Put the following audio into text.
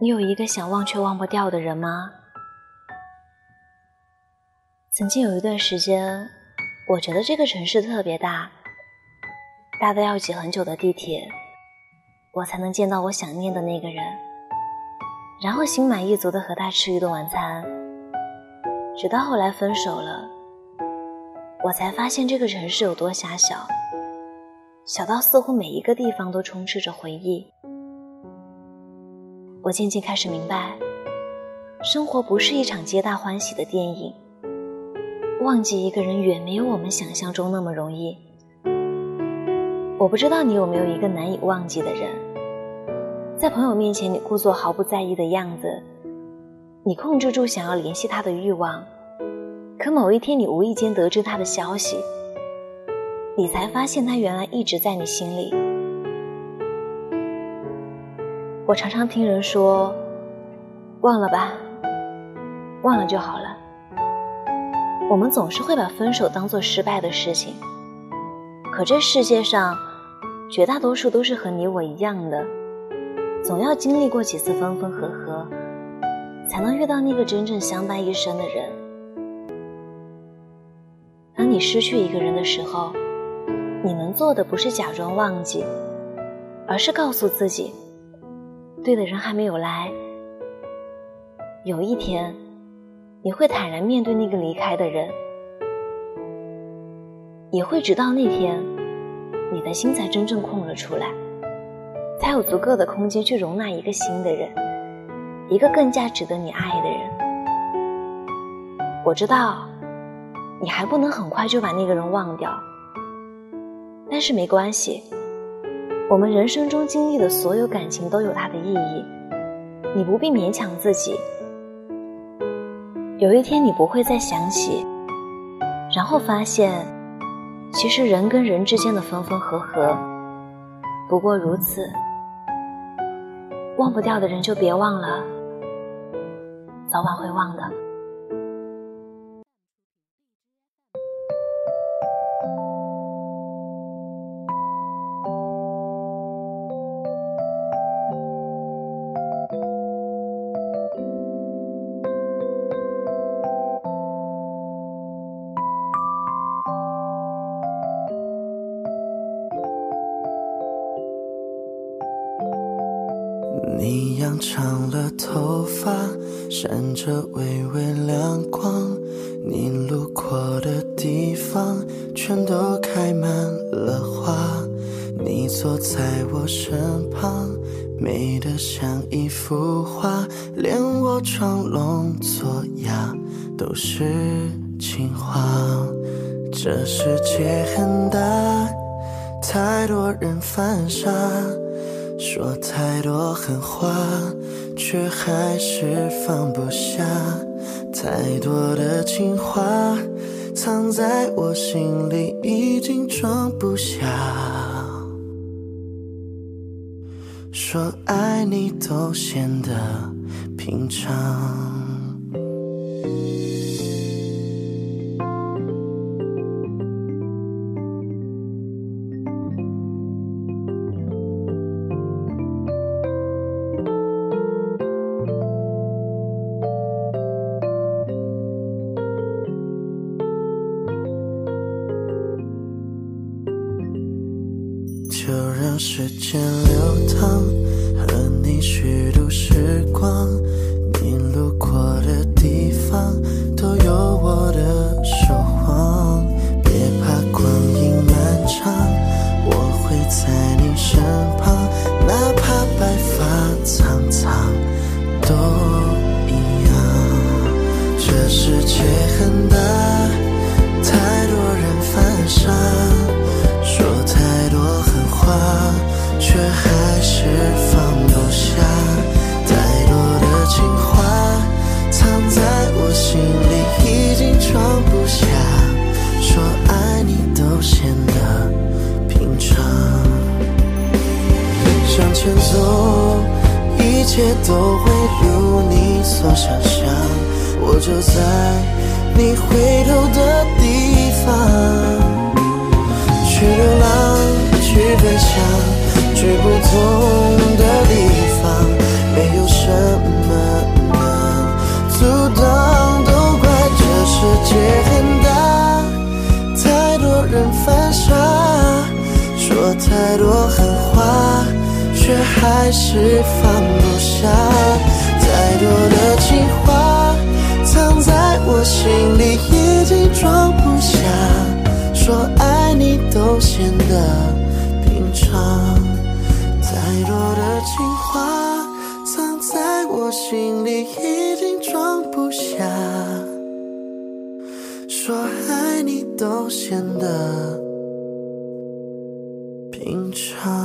你有一个想忘却忘不掉的人吗？曾经有一段时间，我觉得这个城市特别大，大的要挤很久的地铁，我才能见到我想念的那个人，然后心满意足的和他吃一顿晚餐。直到后来分手了，我才发现这个城市有多狭小，小到似乎每一个地方都充斥着回忆。我渐渐开始明白，生活不是一场皆大欢喜的电影。忘记一个人远没有我们想象中那么容易。我不知道你有没有一个难以忘记的人，在朋友面前你故作毫不在意的样子，你控制住想要联系他的欲望，可某一天你无意间得知他的消息，你才发现他原来一直在你心里。我常常听人说：“忘了吧，忘了就好了。”我们总是会把分手当做失败的事情，可这世界上绝大多数都是和你我一样的，总要经历过几次分分合合，才能遇到那个真正相伴一生的人。当你失去一个人的时候，你能做的不是假装忘记，而是告诉自己。对的人还没有来，有一天，你会坦然面对那个离开的人，也会直到那天，你的心才真正空了出来，才有足够的空间去容纳一个新的人，一个更加值得你爱的人。我知道，你还不能很快就把那个人忘掉，但是没关系。我们人生中经历的所有感情都有它的意义，你不必勉强自己。有一天你不会再想起，然后发现，其实人跟人之间的分分合合，不过如此。忘不掉的人就别忘了，早晚会忘的。长了头发，闪着微微亮光。你路过的地方，全都开满了花。你坐在我身旁，美得像一幅画，连我装聋作哑都是情话。这世界很大，太多人犯傻。说太多狠话，却还是放不下。太多的情话藏在我心里，已经装不下。说爱你都显得平常。就让时间流淌，和你虚度时光。你路过的地方，都有我的守望。别怕光阴漫长，我会在你身旁。哪怕白发苍苍，都一样。这世界很大，太多人犯傻。话却还是放不下，太多的情话藏在我心里，已经装不下。说爱你都显得平常，向前走，一切都会如你所想象。我就在你回头想去不同的地方没有什么能阻挡。都怪这世界很大太多人犯傻说太多狠话却还是放不下。太多的情话藏在我心里已经装不下说爱你都显得情话藏在我心里已经装不下。说爱你都显得平常。